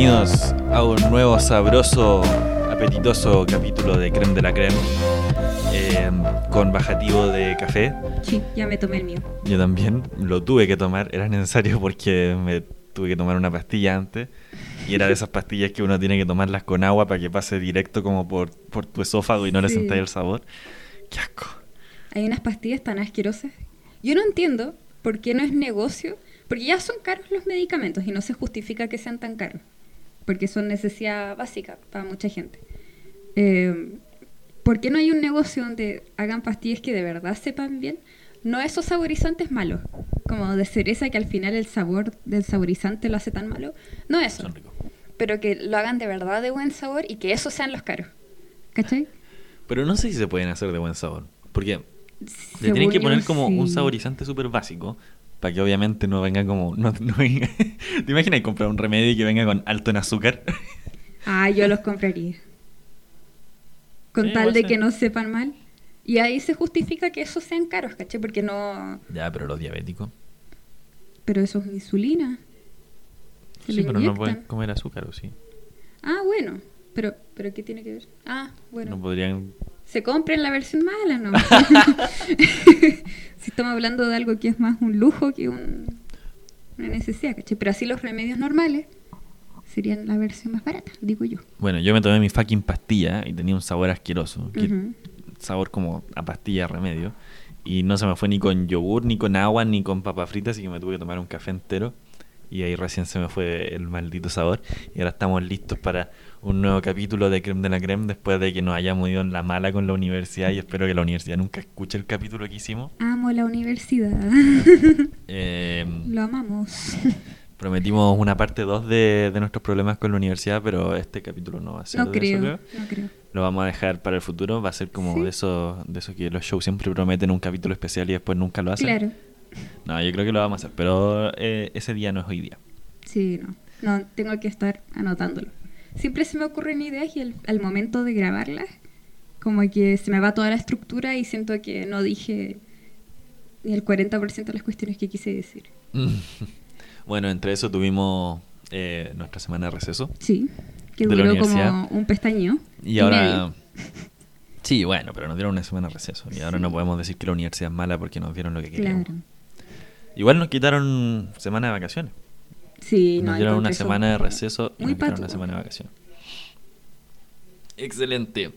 Bienvenidos a un nuevo sabroso, apetitoso capítulo de Creme de la Creme eh, con bajativo de café. Sí, ya me tomé el mío. Yo también lo tuve que tomar, era necesario porque me tuve que tomar una pastilla antes. Y era de esas pastillas que uno tiene que tomarlas con agua para que pase directo como por, por tu esófago y no le Sí. sentáis el sabor. ¡Qué asco! Hay unas pastillas tan asquerosas. Yo no entiendo por qué no es negocio, porque ya son caros los medicamentos y no se justifica que sean tan caros, porque son necesidad básica para mucha gente. Eh, ¿Por qué no hay un negocio donde hagan pastillas que de verdad sepan bien? No esos saborizantes malos, como de cereza que al final el sabor del saborizante lo hace tan malo. No eso, pero que lo hagan de verdad de buen sabor y que esos sean los caros. ¿Cachai? Pero no sé si se pueden hacer de buen sabor. Porque le tienen que poner como un sí. saborizante súper básico para que obviamente no venga como... No, no venga- ¿Te imaginas comprar un remedio y que venga con alto en azúcar? Ah, yo los compraría. Con Sí, tal de que no sepan mal. Y ahí se justifica que esos sean caros, ¿caché? Porque no... ya, pero los diabéticos. Pero eso es insulina. Se Sí, pero no pueden comer azúcar, ¿o sí? Ah, bueno. Pero, pero ¿qué tiene que ver? Ah, bueno. No podrían... Se compren la versión mala, ¿no? si estamos hablando de algo que es más un lujo que un- una necesidad, ¿caché? Pero así los remedios normales serían la versión más barata, digo yo. Bueno, yo me tomé mi fucking pastilla y tenía un sabor asqueroso. que- Ujú. Sabor como a pastilla remedio. Y no se me fue ni con yogur, ni con agua, ni con papas fritas, así que me tuve que tomar un café entero. Y ahí recién se me fue el maldito sabor. Y ahora estamos listos para un nuevo capítulo de Creme de la Creme después de que nos hayamos ido en la mala con la universidad. Y espero que la universidad nunca escuche el capítulo que hicimos. Amo la universidad. Eh, Lo amamos. prometimos una parte 2 de, de nuestros problemas con la universidad, pero este capítulo no va a ser No de eso, creo, no creo. Lo vamos a dejar para el futuro. Va a ser como Sí. de eso de eso que los shows siempre prometen un capítulo especial y después nunca lo hacen. Claro. No, yo creo que lo vamos a hacer, pero eh, ese día no es hoy día. Sí, no. No, tengo que estar anotándolo. Siempre se me ocurren ideas y al, al momento de grabarlas, como que se me va toda la estructura y siento que no dije ni el 40% de las cuestiones que quise decir. bueno, entre eso tuvimos eh, nuestra semana de receso. Sí, que duró como un pestañeo. Y ahora... medio. Sí, bueno, pero nos dieron una semana de receso. Y ahora no podemos decir que la universidad es mala porque nos dieron lo que queríamos. Claro. Igual nos quitaron semana de vacaciones. Sí, no Nos dieron una semana de receso y nos patudo. una semana de vacaciones. Excelente.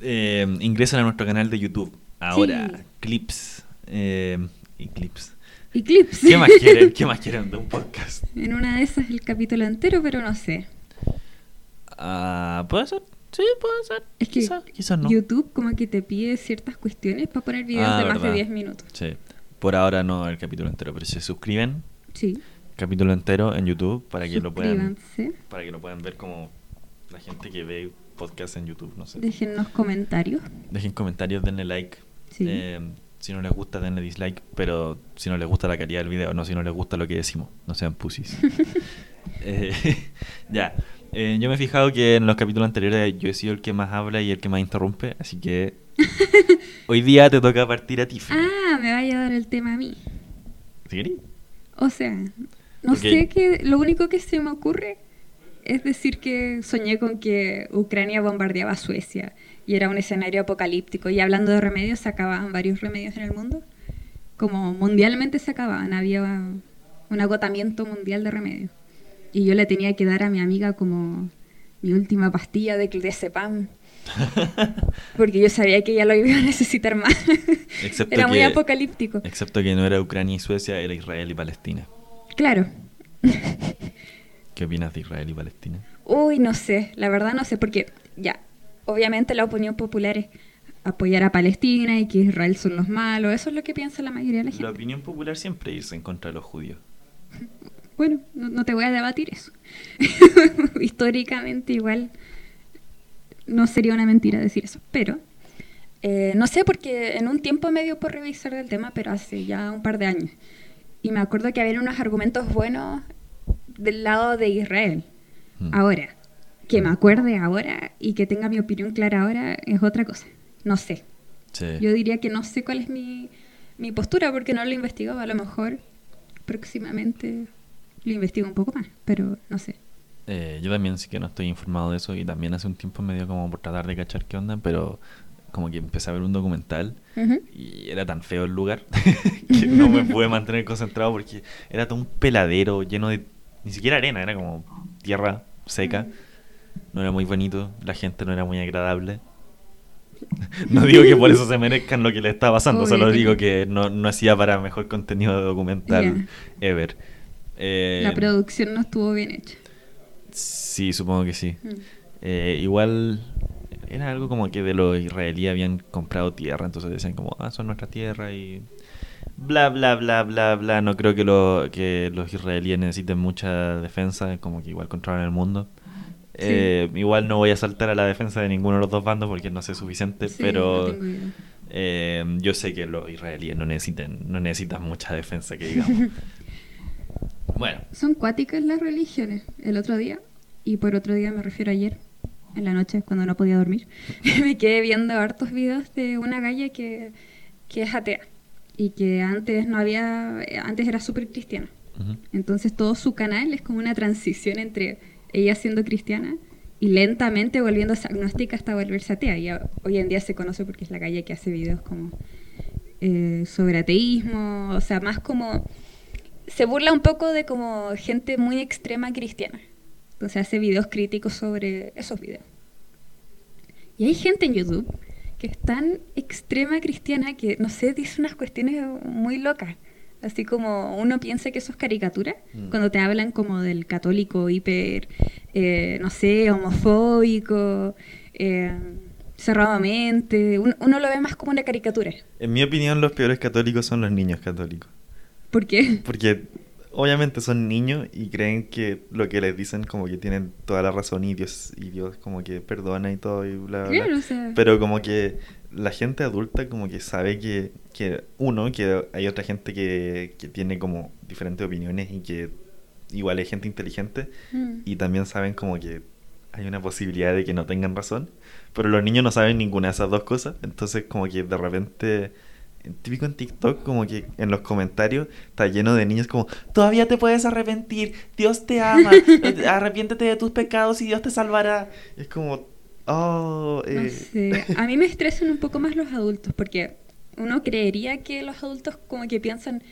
Eh, ingresen a nuestro canal de YouTube. Ahora, Sí. clips. Eh, y clips. Y clips. ¿Qué más quieren? ¿Qué más quieren de un podcast? En una de esas el capítulo entero, pero no sé. Ah, ¿Puede ser? Sí, puede ser. Es que Quizá- quizás no. YouTube como que te pide ciertas cuestiones para poner videos Ah, de más verdad. de 10 minutos. Sí. Por ahora no el capítulo entero, pero si se suscriben, Sí. Capítulo entero en YouTube para que lo puedan para que lo puedan ver como la gente que ve podcast en YouTube, no sé. Déjennos comentarios. Dejen comentarios, denle like. Sí. Eh, si no les gusta, denle dislike. Pero si no les gusta la calidad del video, no si no les gusta lo que decimos. No sean pussies. Eh, ya. Eh, yo me he fijado que en los capítulos anteriores yo he sido el que más habla y el que más interrumpe. Así que hoy día te toca partir a ti. Ah, me vaya a dar el tema a mí. ¿Sí? O sea, no sé qué. Lo único que se me ocurre es decir que soñé con que Ucrania bombardeaba Suecia y era un escenario apocalíptico. Y hablando de remedios, se acababan varios remedios en el mundo. Como mundialmente se acababan, había un agotamiento mundial de remedios. Y yo le tenía que dar a mi amiga como mi última pastilla de clonazepam. Porque yo sabía que ella lo iba a necesitar más. Excepto Era muy que- apocalíptico. Excepto que no era Ucrania y Suecia, era Israel y Palestina. Claro. ¿Qué opinas de Israel y Palestina? Uy, no sé, la verdad no sé, porque ya, obviamente la opinión popular es apoyar a Palestina y que Israel son los malos, eso es lo que piensa la mayoría de la gente. La opinión popular siempre es en contra de los judíos. Bueno, no, no te voy a debatir eso. Históricamente igual no sería una mentira decir eso, pero eh, no sé porque en un tiempo me dio por revisar del tema, pero hace ya un par de años. Y me acuerdo que había unos argumentos buenos del lado de Israel. Mm. Ahora, que me acuerde ahora y que tenga mi opinión clara ahora es otra cosa. No sé. Sí. Yo diría que no sé cuál es mi, mi postura porque no lo he investigado. A lo mejor próximamente lo investigo un poco más, pero no sé. Eh, yo también sí que no estoy informado de eso y también hace un tiempo me dio como por tratar de cachar qué onda, pero como que empecé a ver un documental y era tan feo el lugar que no me pude mantener concentrado porque era todo un peladero lleno de ni siquiera arena, era como tierra seca. No era muy bonito, la gente no era muy agradable. No digo que por eso se merezcan lo que le está pasando, solo digo que no, no hacía para mejor contenido de documental ever. Eh, La producción no estuvo bien hecha. Sí, supongo que sí. Mm. Eh, igual era algo como que de los israelíes habían comprado tierra, entonces decían como, ah, son nuestra tierra y bla, bla, bla, bla, bla. No creo que, lo, que los israelíes necesiten mucha defensa, como que igual controlan el mundo. Sí. Eh, igual no voy a saltar a la defensa de ninguno de los dos bandos porque no sé suficiente, Sí, pero no eh, yo sé que los israelíes no necesitan, no necesitan mucha defensa, que digamos. bueno, Son cuáticas las religiones. El otro día, y por otro día me refiero a ayer, en la noche, cuando no podía dormir, me quedé viendo hartos videos de una galla que, que es atea y que antes no había, antes era súper cristiana. Entonces todo su canal es como una transición entre ella siendo cristiana y lentamente volviéndose agnóstica hasta volverse atea. Y hoy en día se conoce porque es la calle que hace videos como eh, sobre ateísmo, o sea, más como... Se burla un poco de como gente muy extrema cristiana. Entonces hace videos críticos sobre esos videos. Y hay gente en YouTube que es tan extrema cristiana que, no sé, dice unas cuestiones muy locas. Así como uno piensa que eso es caricatura, Mm. cuando te hablan como del católico hiper, eh, no sé, homofóbico, eh, cerradamente. Uno, uno lo ve más como una caricatura. En mi opinión, los peores católicos son los niños católicos. ¿Por qué? Porque obviamente son niños y creen que lo que les dicen como que tienen toda la razón y Dios, y Dios como que perdona y todo y bla, bla, bla. Claro, o sea- Pero como que la gente adulta como que sabe que, que uno, que hay otra gente que, que tiene como diferentes opiniones y que igual hay gente inteligente Mm. y también saben como que hay una posibilidad de que no tengan razón, pero los niños no saben ninguna de esas dos cosas, entonces como que de repente, típico en TikTok, como que en los comentarios está lleno de niños como, todavía te puedes arrepentir, Dios te ama, arrepiéntete de tus pecados y Dios te salvará. Es como, oh, No eh, sé. A mí me estresan un poco más los adultos porque uno creería que los adultos como que piensan,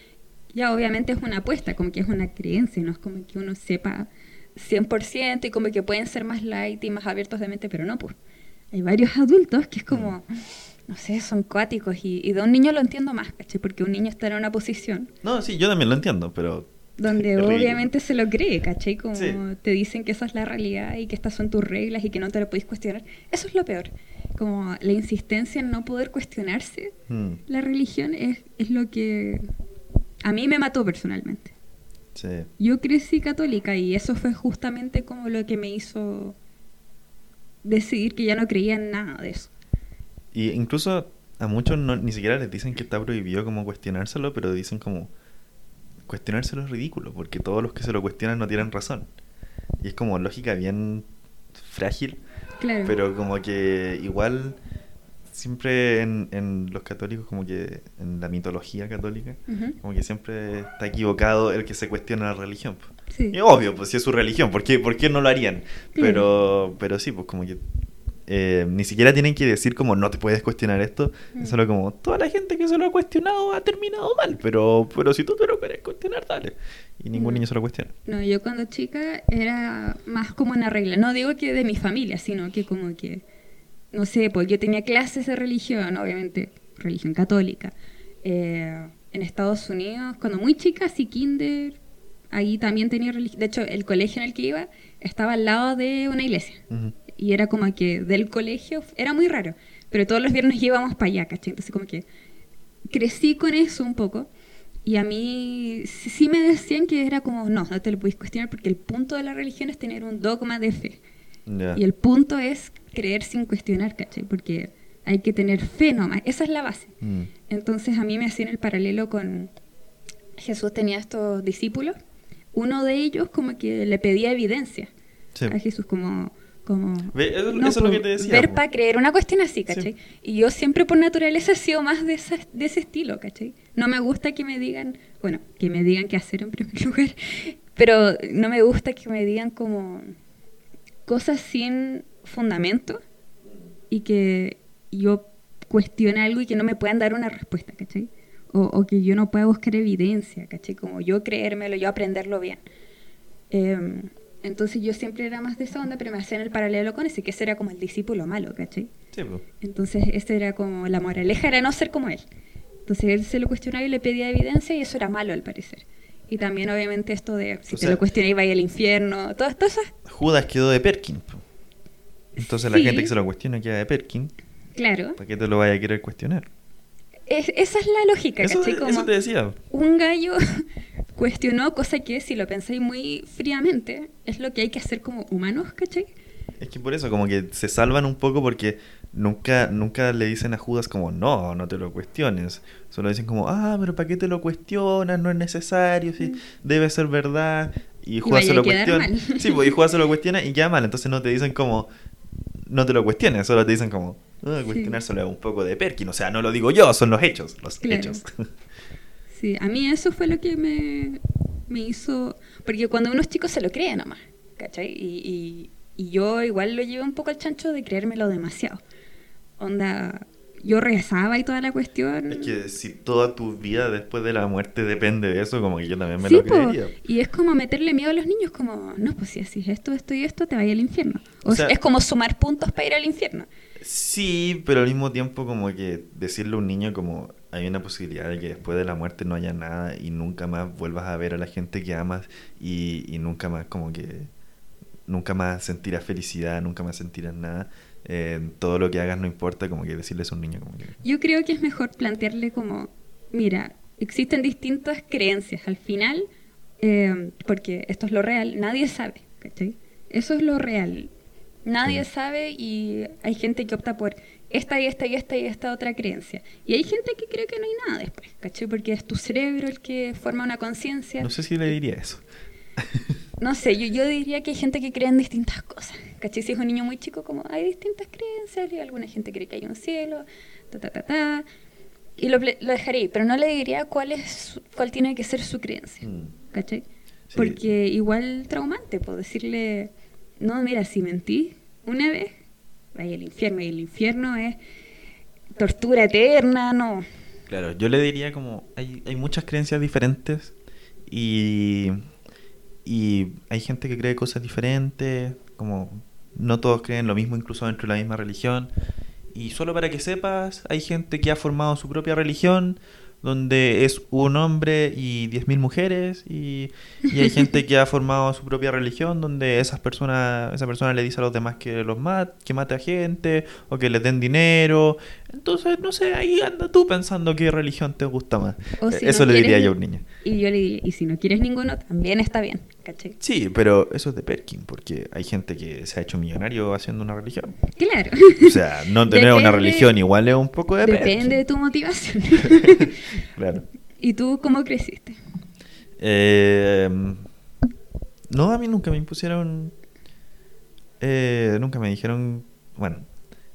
ya obviamente es una apuesta, como que es una creencia, no es como que uno sepa 100% y como que pueden ser más light y más abiertos de mente, pero no, pues. Hay varios adultos que es como, no sé, son cuáticos y, y de un niño lo entiendo más, ¿cachai? Porque un niño está en una posición No, sí, yo también lo entiendo, pero... donde obviamente se lo cree, ¿cachai? Como Sí. te dicen que esa es la realidad y que estas son tus reglas y que no te lo podéis cuestionar. Eso es lo peor. Como la insistencia en no poder cuestionarse hmm, la religión es, es lo que a mí me mató personalmente. sí. Yo crecí católica y eso fue justamente como lo que me hizo decidir que ya no creía en nada de eso. Y incluso a muchos no, ni siquiera les dicen que está prohibido como cuestionárselo, pero dicen como cuestionárselo es ridículo, porque todos los que se lo cuestionan no tienen razón. Y es como lógica bien frágil, Claro. pero como que igual siempre en, en los católicos, como que en la mitología católica, como que siempre está equivocado el que se cuestiona la religión. Sí. Y obvio, pues si es su religión, ¿por qué, por qué no lo harían? Pero, pero sí, pues como que eh, ni siquiera tienen que decir como no te puedes cuestionar esto, Mm. es solo como toda la gente que se lo ha cuestionado ha terminado mal, pero, pero si tú te lo quieres cuestionar, dale. Y ningún Mm. niño se lo cuestiona. No, yo cuando chica era más como una regla. No digo que de mi familia, sino que como que, no sé, pues yo tenía clases de religión, obviamente, religión católica. Eh, en Estados Unidos, cuando muy chica, sí, kinder, ahí también tenía religión. De hecho, el colegio en el que iba estaba al lado de una iglesia. Ujú. Y era como que del colegio, era muy raro, pero todos los viernes íbamos para allá, ¿cachai? Entonces como que crecí con eso un poco. Y a mí sí, sí me decían que era como, no, no te lo puedes cuestionar porque el punto de la religión es tener un dogma de fe. Y el punto es creer sin cuestionar, ¿cachai? Porque hay que tener fe nomás, esa es la base. Mm. Entonces a mí me hacían el paralelo con Jesús tenía estos discípulos, uno de ellos como que le pedía evidencia Sí. a Jesús como... como eso, no, eso es lo que po, te decía. Ver para creer, una cuestión así, ¿cachai? Sí. Y yo siempre por naturaleza he sido más de, esa- de ese estilo, ¿cachai? No me gusta que me digan, bueno, que me digan qué hacer en primer lugar, pero no me gusta que me digan como, cosas sin fundamento y que yo cuestione algo y que no me puedan dar una respuesta, ¿cachai? O, o que yo no pueda buscar evidencia, ¿cachai? Como yo creérmelo, yo aprenderlo bien. Em, entonces yo siempre era más de esa onda, pero me hacían el paralelo con ese, que ese era como el discípulo malo, ¿cachai? Sí, pues. Entonces ese era como la moraleja, era no ser como él. Entonces él se lo cuestionaba y le pedía evidencia y eso era malo al parecer. Y también obviamente esto de si O te sea- lo cuestionas y al infierno, todas todas Judas quedó de Perkin. po. Entonces la gente que se lo cuestiona queda de Perkin. claro. ¿Para qué te lo vaya a querer cuestionar? Es- esa es la lógica, Eso, ¿cachai? eso Como te decía. un gallo cuestionó, cosa que si lo pensáis muy fríamente, es lo que hay que hacer como humanos, ¿cachai? Es que por eso, como que se salvan un poco porque nunca, nunca le dicen a Judas como, no, no te lo cuestiones. Solo dicen como, ah, pero ¿para qué te lo cuestionas? No es necesario, sí, Mm. debe ser verdad. Y Judas se lo cuestiona. mal. Sí, pues, y Judas se lo cuestiona y queda mal. Entonces no te dicen como, no te lo cuestiones, solo te dicen como, ah, Sí. cuestionárselo es un poco de Perkin. O sea, no lo digo yo, son los hechos, los Claro. hechos. Sí, a mí eso fue lo que me, me hizo... Porque cuando uno es chico se lo cree nomás, ¿cachai? Y, y, y yo igual lo llevé un poco al chancho de creérmelo demasiado. Onda, yo rezaba y toda la cuestión. es que si toda tu vida después de la muerte depende de eso, como que yo también me Sí, lo po, creería. y es como meterle miedo a los niños, como, no, pues si haces esto, esto y esto, te vaya al infierno. O, O sea- es como sumar puntos para ir al infierno. Sí, pero al mismo tiempo como que decirle a un niño como hay una posibilidad de que después de la muerte no haya nada y nunca más vuelvas a ver a la gente que amas y, y nunca más como que nunca más sentirás felicidad, nunca más sentirás nada. eh, todo lo que hagas no importa, como que decirles a un niño como que... Yo creo que es mejor plantearle como, mira, existen distintas creencias. Al final, eh, porque esto es lo real, nadie sabe, ¿cachai? Eso es lo real. Nadie Sí. sabe y hay gente que opta por esta y esta y esta y esta otra creencia. Y hay gente que cree que no hay nada después, ¿cachai? Porque es tu cerebro el que forma una conciencia. No sé si le diría eso. No sé, yo, yo diría que hay gente que cree en distintas cosas. ¿Cachai? Si es un niño muy chico, como hay distintas creencias, y alguna gente cree que hay un cielo, ta, ta, ta, ta. Y lo, lo dejaría ahí, pero no le diría cuál, es, su- cuál tiene que ser su creencia. Mm. ¿Cachai? Sí. Porque igual traumante, puedo decirle, no, mira, si mentí una vez, vaya al infierno, y el infierno es tortura eterna, no. Claro, yo le diría como hay, hay muchas creencias diferentes y, y hay gente que cree cosas diferentes, como no todos creen lo mismo incluso dentro de la misma religión. Y solo para que sepas, hay gente que ha formado su propia religión, donde es un hombre y 10.000 mujeres, y, y hay gente que ha formado su propia religión, donde esas personas, esa persona le dice a los demás que los mat, que mate a gente, o que les den dinero. Entonces, no sé, ahí anda tú pensando qué religión te gusta más. Si Eso no le diría yo a un niño. Y yo le diría, y si no quieres ninguno, también está bien, ¿cachai? Sí, pero eso es de Perkin, porque hay gente que se ha hecho millonario haciendo una religión. Claro. O sea, no tener una religión igual es un poco de Depende de tu motivación. Claro. ¿Y tú cómo creciste? Eh, no, a mí nunca me impusieron. eh, nunca me dijeron. Bueno,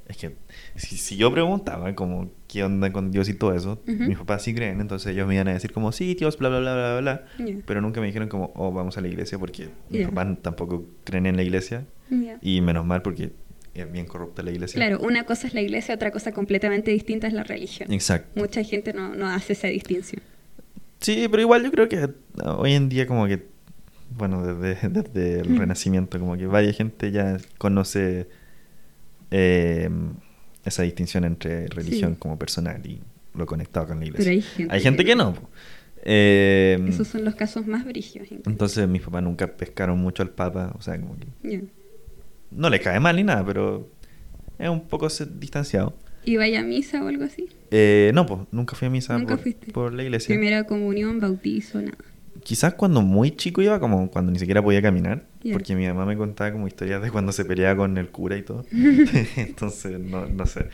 es que si, si yo preguntaba como qué onda con Dios y todo eso, Ujú. mis papás sí creen, entonces ellos me iban a decir como sí, Dios, bla, bla, bla, bla, bla. Ya. Pero nunca me dijeron como, oh, vamos a la iglesia porque mis papás tampoco creen en la iglesia. Ya. Y menos mal porque es bien corrupta la iglesia. Claro, una cosa es la iglesia, otra cosa completamente distinta es la religión. Exacto. Mucha gente no, no hace esa distinción. Sí, pero igual yo creo que hoy en día como que, bueno, desde, desde el Mm. Renacimiento, como que varias gente ya conoce eh, esa distinción entre religión Sí. como personal y lo conectado con la iglesia. Pero hay gente Hay gente que que no. Eh, Esos son los casos más incluso. entonces mis papás nunca pescaron mucho al Papa, o sea, como que no les cae mal ni nada, pero es un poco distanciado. ¿Y vaya a misa o algo así? Eh, no, pues nunca fui a misa Nunca por, fuiste. por la iglesia. Primera comunión, bautizo, nada. Quizás cuando muy chico iba, como cuando ni siquiera podía caminar, porque mi mamá me contaba como historias de cuando se peleaba con el cura y todo. entonces, no, no sé.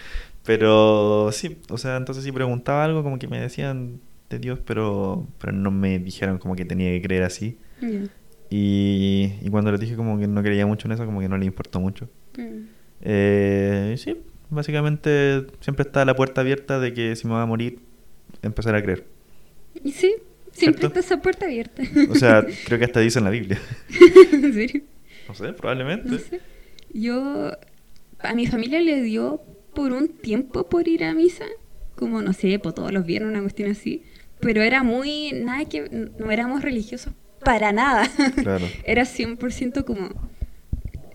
Pero sí, o sea, entonces si preguntaba algo, como que me decían de Dios, pero, pero no me dijeron como que tenía que creer así. Y, y cuando les dije como que no creía mucho en eso, como que no le importó mucho. Mm. Eh, sí, básicamente siempre está la puerta abierta de que si me va a morir, empezar a creer. Y sí, siempre ¿Cierto? está esa puerta abierta. O sea, creo que hasta dice en la Biblia. ¿En serio? No sé, probablemente. No sé. Yo, a mi familia le dio por un tiempo por ir a misa, como no sé, por todos los viernes, una cuestión así, pero era muy, nada que, no éramos religiosos para nada. Claro. era 100% como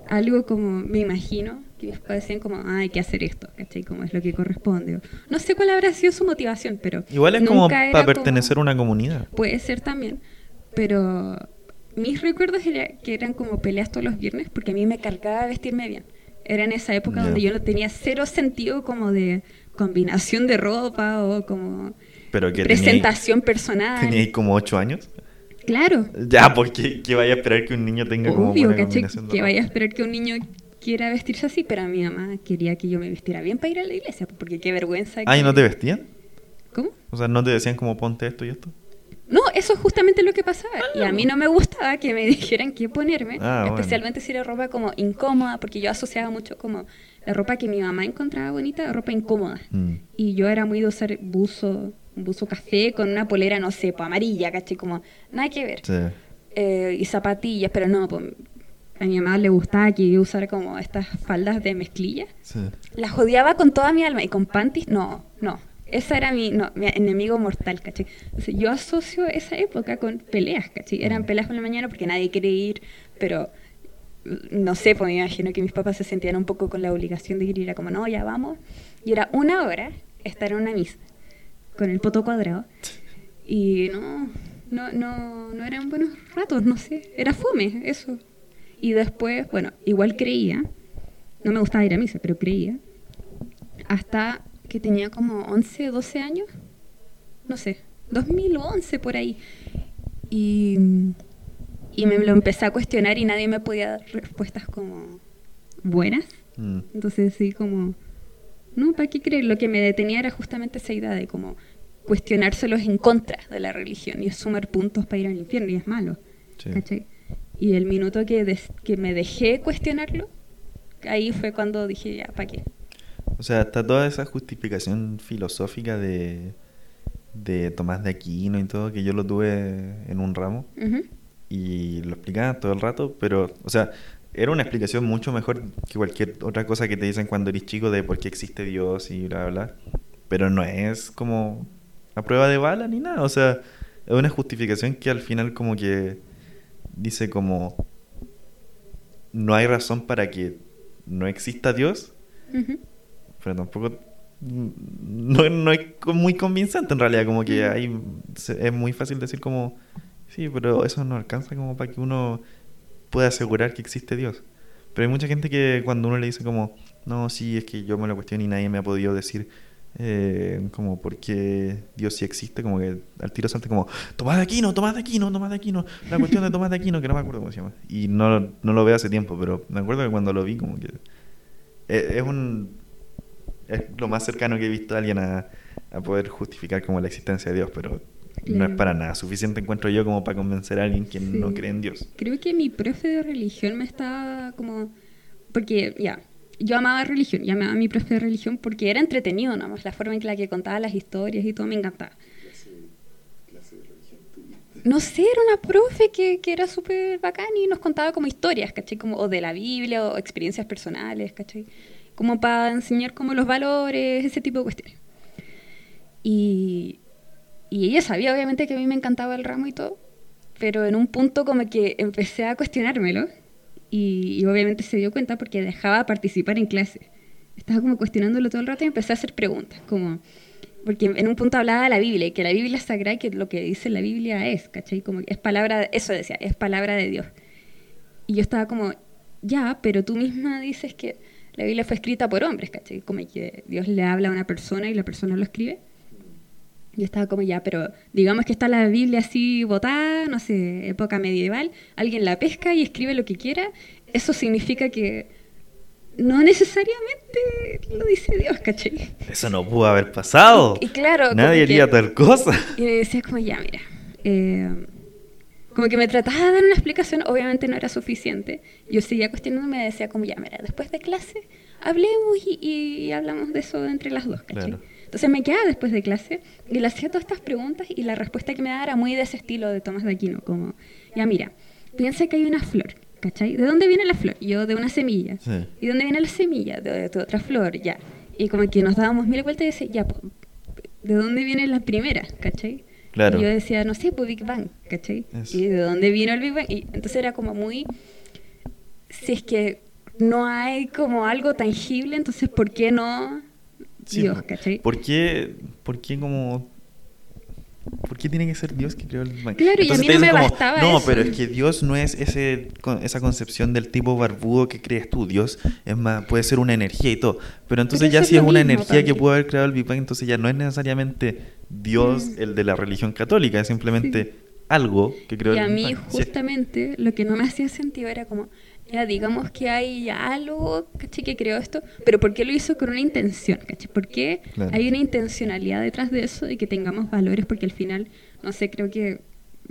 algo como, me imagino, padres decían como, ah, hay que hacer esto, ¿cachai? Como es lo que corresponde. No sé cuál habrá sido su motivación, pero... Igual es como para como- pertenecer a una comunidad. Puede ser también, pero mis recuerdos era que eran como peleas todos los viernes porque a mí me cargaba vestirme bien. Era en esa época donde yo no tenía cero sentido como de combinación de ropa o como Pero que presentación personal. Teníais como 8 años. Claro, Ya, porque que vaya a esperar que un niño tenga como obvio, de Que ropa? vaya a esperar que un niño quiera vestirse así, pero mi mamá quería que yo me vistiera bien para ir a la iglesia, porque qué vergüenza. Ah, ¿y no te vestían? ¿Cómo? O sea, ¿no te decían como ponte esto y esto? No, eso es justamente lo que pasaba. Y a mí no me gustaba que me dijeran qué ponerme, Ah, bueno. especialmente si era ropa como incómoda, porque yo asociaba mucho como la ropa que mi mamá encontraba bonita, ropa incómoda. Mm. Y yo era muy de usar buzo, un buzo café con una polera, no sé, pues amarilla, ¿cachai? Como nada que ver. Sí. Eh, y zapatillas, pero no, pues a mi mamá le gustaba que yo usara como estas faldas de mezclilla. Sí. Las odiaba con toda mi alma y con panties, no, no. Esa era mi, no, mi enemigo mortal, ¿cachai? Yo asocio esa época con peleas, ¿cachai? Eran peleas por la mañana porque nadie quiere ir, pero mm, no sé, pues me imagino que mis papás se sentían un poco con la obligación de ir y era como, no, ya vamos. Y era una hora estar en una misa con el poto cuadrado y no, no, no, no eran buenos ratos, no sé, era fome, eso. Y después, bueno, igual creía, no me gustaba ir a misa, pero creía, hasta que tenía como 11, 12 años, no sé, 2011 por ahí. Y, y me lo empecé a cuestionar y nadie me podía dar respuestas como buenas. Mm. Entonces sí, como, no, ¿para qué creer? Lo que me detenía era justamente esa idea de como cuestionárselos en contra de la religión y es sumar puntos para ir al infierno y es malo. Sí. ¿cachai? Y el minuto que, que me dejé cuestionarlo, ahí fue cuando dije, ya, ¿para qué? O sea, está toda esa justificación filosófica de, de Tomás de Aquino y todo, que yo lo tuve en un ramo Ujú. y lo explicaban todo el rato, pero, o sea, era una explicación mucho mejor que cualquier otra cosa que te dicen cuando eres chico de por qué existe Dios y bla, bla, bla. Pero no es como a prueba de bala ni nada, o sea, es una justificación que al final como que dice como no hay razón para que no exista Dios, pero tampoco no, no es muy convincente en realidad, como que hay, es muy fácil decir como, sí, pero eso no alcanza como para que uno pueda asegurar que existe Dios. Pero hay mucha gente que cuando uno le dice como, no, sí, es que yo me lo cuestiono y nadie me ha podido decir eh, como por qué Dios sí existe, como que al tiro salta como, Tomás de Aquino, Tomás de Aquino, Tomás de Aquino, la cuestión de Tomás de Aquino, que no me acuerdo cómo se llama. Y no, no lo veo hace tiempo, pero me acuerdo que cuando lo vi como que es, es un es lo más cercano que he visto a alguien a, a poder justificar como la existencia de Dios, pero no es Claro. para nada suficiente encuentro yo como para convencer a alguien que no Sí. cree en Dios. Creo que mi profe de religión me estaba como... Porque, ya, yo amaba religión, y amaba a mi profe de religión porque era entretenido nomás, la forma en la que contaba las historias y todo me encantaba. No sé, era una profe que, que era súper bacán y nos contaba como historias, ¿cachai? Como, o de la Biblia o experiencias personales, ¿cachai? Como para enseñar como los valores, ese tipo de cuestiones. Y, y ella sabía obviamente que a mí me encantaba el ramo y todo, pero en un punto como que empecé a cuestionármelo y, obviamente se dio cuenta porque dejaba participar en clase. Estaba como cuestionándolo todo el rato y empecé a hacer preguntas, como porque en un punto hablaba de la Biblia y que la Biblia es sagrada y que lo que dice la Biblia es, ¿cachai? Como es palabra, eso decía, es palabra de Dios. Y yo estaba como, ya, pero tú misma dices que la Biblia fue escrita por hombres, ¿cachai? Como que Dios le habla a una persona y la persona lo escribe. Yo estaba como ya, pero digamos que está la Biblia así botada, no sé, época medieval, alguien la pesca y escribe lo que quiera, eso significa que no necesariamente lo dice Dios, ¿cachai? Eso no pudo haber pasado. Y claro, Nadie haría tal cosa. Y me decía como, ya, mira, eh, como que me trataba de dar una explicación, obviamente no era suficiente. Yo seguía cuestionándome y me decía como, ya, mira, después de clase hablemos y, y hablamos de eso entre las dos, ¿cachai? Claro. Entonces me quedaba después de clase y le hacía todas estas preguntas y la respuesta que me daba era muy de ese estilo de Tomás de Aquino, como, ya, mira, piensa que hay una flor, ¿cachai? ¿De dónde viene la flor? Yo de una semilla. Sí. ¿Y dónde viene la semilla? De, de otra flor, ya. Y como que nos dábamos mil vueltas y decía, ya, po, ¿de dónde viene la primera? ¿cachai? Claro. Y yo decía, no sé, pues Big Bang, ¿cachai? Eso. ¿Y de dónde vino el Big Bang? Y entonces era como muy... Si es que no hay como algo tangible, entonces ¿por qué no Sí, Dios, po. ¿cachai? ¿Por qué, ¿Por qué como... ¿Por qué tiene que ser Dios que creó el Bang? Claro, y a mí no me dicen bastaba No, eso". pero es que Dios no es ese, esa concepción del tipo barbudo que crees tú. Dios es más, puede ser una energía y todo. Pero entonces Pero ya si es una mismo energía que pudo haber creado el Big Bang, entonces ya no es necesariamente Dios Mm. el de la religión católica, es simplemente algo que creó Y a mí. Sí. justamente lo que no me hacía sentido era como, ya digamos que hay algo, ¿cachai? Que creó esto, pero ¿por qué lo hizo con una intención? ¿cachai? ¿Por qué Claro. hay una intencionalidad detrás de eso y que tengamos valores? Porque al final, no sé, creo que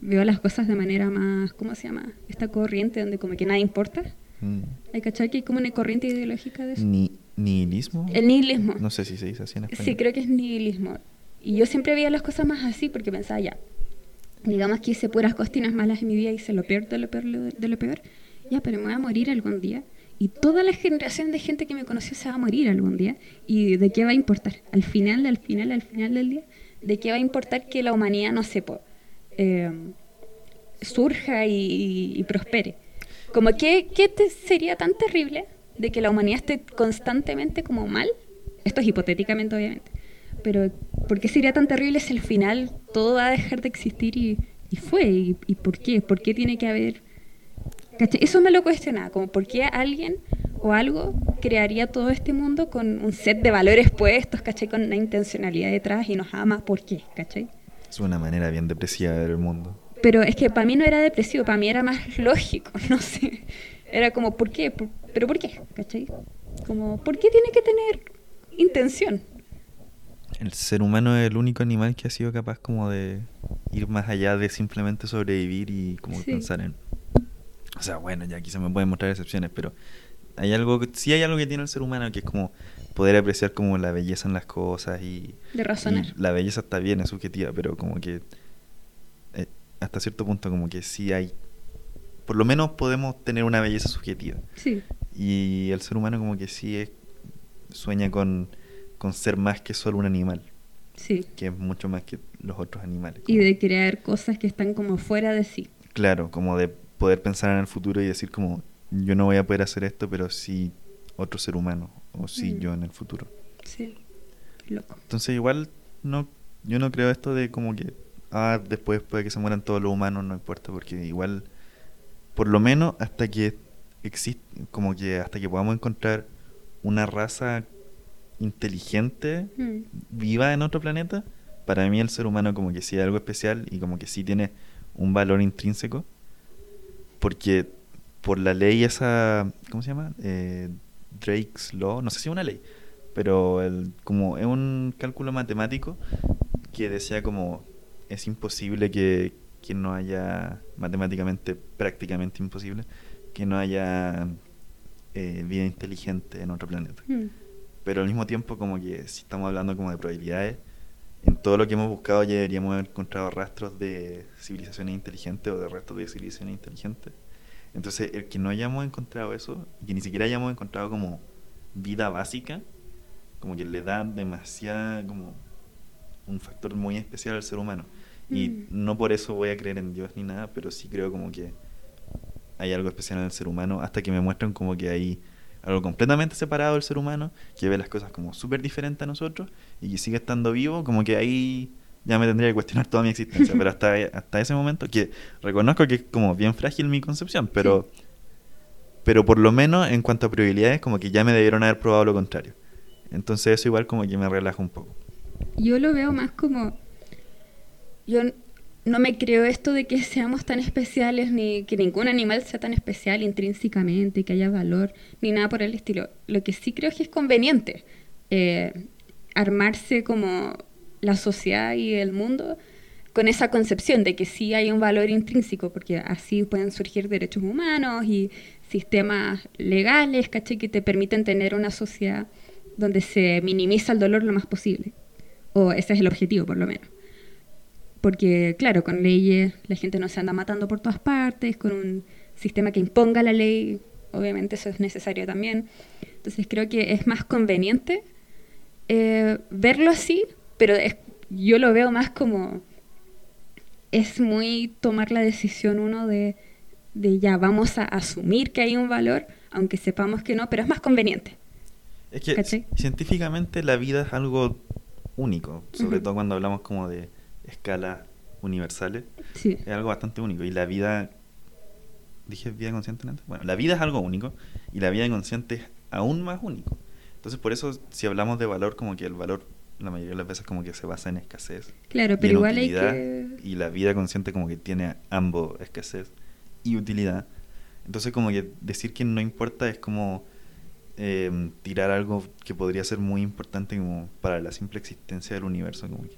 veo las cosas de manera más, ¿cómo se llama? Esta corriente donde como que nada importa. Mm. ¿Hay cachai que hay como una corriente ideológica de eso? Ni, ¿Nihilismo? El nihilismo. No sé si se dice así en español. Sí, creo que es nihilismo. Y yo siempre veía las cosas más así porque pensaba, ya, digamos que hice puras costinas malas en mi vida y hice lo peor de lo peor lo peor, ya, pero me voy a morir algún día. Y toda la generación de gente que me conoció se va a morir algún día. ¿Y de qué va a importar? Al final, al final, al final del día, ¿de qué va a importar que la humanidad, no sé, po, eh, surja y, y- y prospere? Como que, ¿qué te sería tan terrible de que la humanidad esté constantemente como mal? Esto es hipotéticamente, obviamente. Pero ¿por qué sería tan terrible si al final todo va a dejar de existir y, y fue? ¿Y, y por qué? ¿Por qué tiene que haber...? ¿Cachai? Eso me lo cuestionaba, como por qué alguien o algo crearía todo este mundo con un set de valores puestos, ¿cachai? Con una intencionalidad detrás y nos ama, ¿por qué? ¿cachai? Es una manera bien depresiva de ver el mundo. Pero es que para mí no era depresivo, para mí era más lógico, no sé. Era como, ¿por qué? ¿Pero por qué? ¿Cachai? Como, ¿por qué tiene que tener intención? El ser humano es el único animal que ha sido capaz como de ir más allá de simplemente sobrevivir y como Sí. pensar en... O sea, bueno, ya aquí se me pueden mostrar excepciones, pero hay algo, que- sí hay algo que tiene el ser humano que es como poder apreciar como la belleza en las cosas y... De razonar. y la belleza está bien, es subjetiva, pero como que eh, hasta cierto punto como que sí hay... Por lo menos podemos tener una belleza subjetiva. Sí, Y el ser humano como que sí es, sueña con, con ser más que solo un animal, sí. que es mucho más que los otros animales. Y de crear cosas que están como fuera de sí. Claro, como de poder pensar en el futuro y decir como yo no voy a poder hacer esto, pero sí otro ser humano, o sí Mm. yo en el futuro. Sí, loco. Entonces igual no yo no creo esto de como que ah después puede que se mueran todos los humanos, no importa, porque igual por lo menos hasta que existe como que hasta que podamos encontrar una raza inteligente Mm. viva en otro planeta, para mí el ser humano como que sí es algo especial y como que sí tiene un valor intrínseco, porque por la ley esa, ¿cómo se llama? Eh, Drake's Law, no sé si es una ley, pero el, como es un cálculo matemático que decía como es imposible que, que no haya, matemáticamente prácticamente imposible, que no haya eh, vida inteligente en otro planeta Mm. Pero al mismo tiempo como que si estamos hablando como de probabilidades, en todo lo que hemos buscado ya deberíamos haber encontrado rastros de civilizaciones inteligentes o de restos de civilizaciones inteligentes. Entonces, el que no hayamos encontrado eso, y que ni siquiera hayamos encontrado como vida básica, como que le da demasiada, como un factor muy especial al ser humano. Y Mm. no por eso voy a creer en Dios ni nada, pero sí creo como que hay algo especial en el ser humano, hasta que me muestran como que hay algo completamente separado del ser humano, que ve las cosas como súper diferentes a nosotros y que sigue estando vivo, como que ahí ya me tendría que cuestionar toda mi existencia, pero hasta, hasta ese momento, que reconozco que es como bien frágil mi concepción, pero, pero por lo menos en cuanto a probabilidades, como que ya me debieron haber probado lo contrario. Entonces eso igual como que me relaja un poco. Yo lo veo más como. Yo no me creo esto de que seamos tan especiales, ni que ningún animal sea tan especial intrínsecamente, que haya valor, ni nada por el estilo. Lo que sí creo es que es conveniente eh, armarse como la sociedad y el mundo con esa concepción de que sí hay un valor intrínseco, porque así pueden surgir derechos humanos y sistemas legales, ¿cachai? Que te permiten tener una sociedad donde se minimiza el dolor lo más posible. O ese es el objetivo, por lo menos. Porque, claro, con leyes la gente no se anda matando por todas partes, con un sistema que imponga la ley, obviamente eso es necesario también. Entonces creo que es más conveniente eh, verlo así, pero es, yo lo veo más como es muy tomar la decisión uno de, de ya vamos a asumir que hay un valor, aunque sepamos que no, pero es más conveniente. Es que ¿Cachai? científicamente la vida es algo único, sobre Ujú. todo cuando hablamos como de escalas universales, Sí. es algo bastante único. Y la vida, dije vida consciente antes, bueno, la vida es algo único y la vida inconsciente es aún más único. Entonces por eso si hablamos de valor, como que el valor la mayoría de las veces como que se basa en escasez. Claro, pero igual hay que... Y la vida consciente como que tiene ambos, escasez y utilidad. Entonces como que decir que no importa es como eh, tirar algo que podría ser muy importante como para la simple existencia del universo. Como que,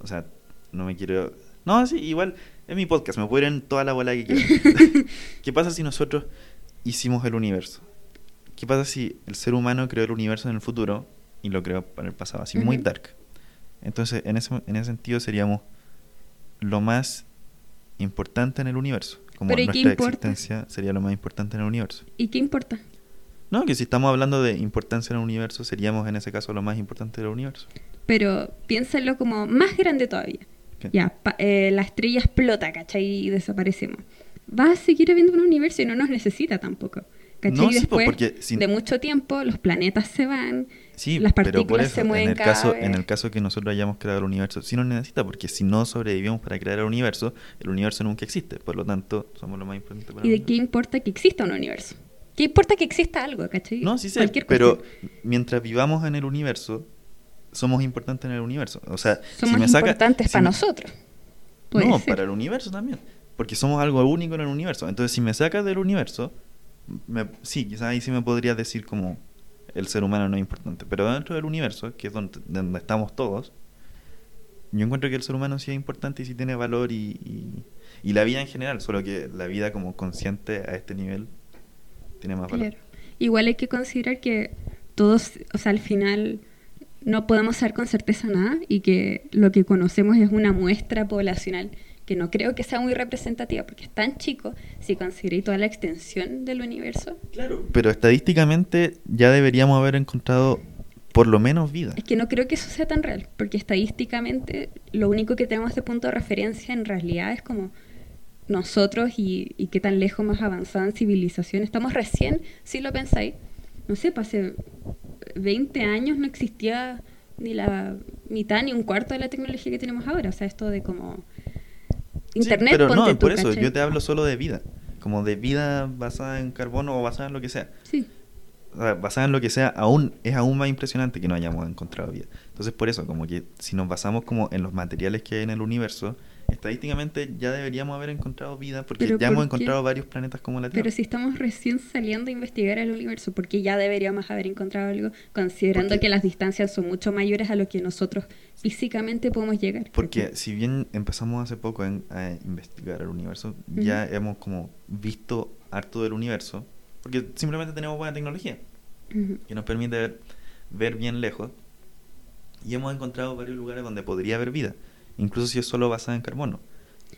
o sea, no me quiero... No, sí, igual es mi podcast, me puedo ir en toda la bola que quiera. ¿Qué pasa si nosotros hicimos el universo? ¿Qué pasa si el ser humano creó el universo en el futuro y lo creó para el pasado? Así, muy dark. Entonces, en ese, en ese sentido seríamos lo más importante en el universo. Como Pero ¿y qué nuestra existencia sería lo más importante en el universo. ¿Y qué importa? No, que si estamos hablando de importancia en el universo, seríamos en ese caso lo más importante del universo. Pero piénsalo como más grande todavía. Ya, pa- eh, la estrella explota, ¿cachai? Y desaparecemos. Va a seguir habiendo un universo y no nos necesita tampoco. ¿Cachai? No, y sí, po, después porque si- de mucho tiempo los planetas se van, Sí, las pero por partículas eso, se mueven en el cada caso, vez. en el caso que nosotros hayamos creado el universo, sí nos necesita, porque si no sobrevivimos para crear el universo, el universo nunca existe. Por lo tanto, somos lo más importante para ¿Y de qué importa que exista un universo? ¿Qué importa que exista algo, ¿cachai? No, sí sé, Cualquier pero mientras vivamos en el universo, somos importantes en el universo. O sea, Somos si me saca, importantes si para me- nosotros. No, ser. para el universo también. Porque somos algo único en el universo. Entonces, si me sacas del universo, me- sí, quizás ahí sí me podrías decir como el ser humano no es importante. Pero dentro del universo, que es donde, donde estamos todos, yo encuentro que el ser humano sí es importante y sí tiene valor y, y, y la vida en general, solo que la vida como consciente a este nivel tiene más valor. Claro. Igual hay que considerar que todos, o sea, al final no podemos saber con certeza nada y que lo que conocemos es una muestra poblacional que no creo que sea muy representativa porque es tan chico si consideré toda la extensión del universo. Claro. Pero estadísticamente ya deberíamos haber encontrado por lo menos vida. Es que no creo que eso sea tan real, porque estadísticamente lo único que tenemos de punto de referencia en realidad es como nosotros y, y qué tan lejos más avanzada en civilización. Estamos recién, si lo pensáis, no sé, pues hace 20 años no existía ni la mitad ni un cuarto de la tecnología que tenemos ahora. O sea, esto de como Sí, Internet, pero ponte no, tú, por eso ¿cachai? yo te hablo solo de vida. Como de vida basada en carbono o basada en lo que sea. Sí, O sea, basada en lo que sea, aún es aún más impresionante que no hayamos encontrado vida. Entonces, por eso, como que si nos basamos como en los materiales que hay en el universo, estadísticamente ya deberíamos haber encontrado vida porque ya hemos ¿por qué? encontrado varios planetas como la Tierra. pero si estamos recién saliendo a investigar el universo, porque ya deberíamos haber encontrado algo, considerando que las distancias son mucho mayores a lo que nosotros físicamente podemos llegar. Porque ¿cachai? si bien empezamos hace poco en- a investigar el universo, ya hemos como visto harto del universo, porque simplemente tenemos buena tecnología Ujú. que nos permite ver, ver bien lejos y hemos encontrado varios lugares donde podría haber vida, incluso si es solo basada en carbono.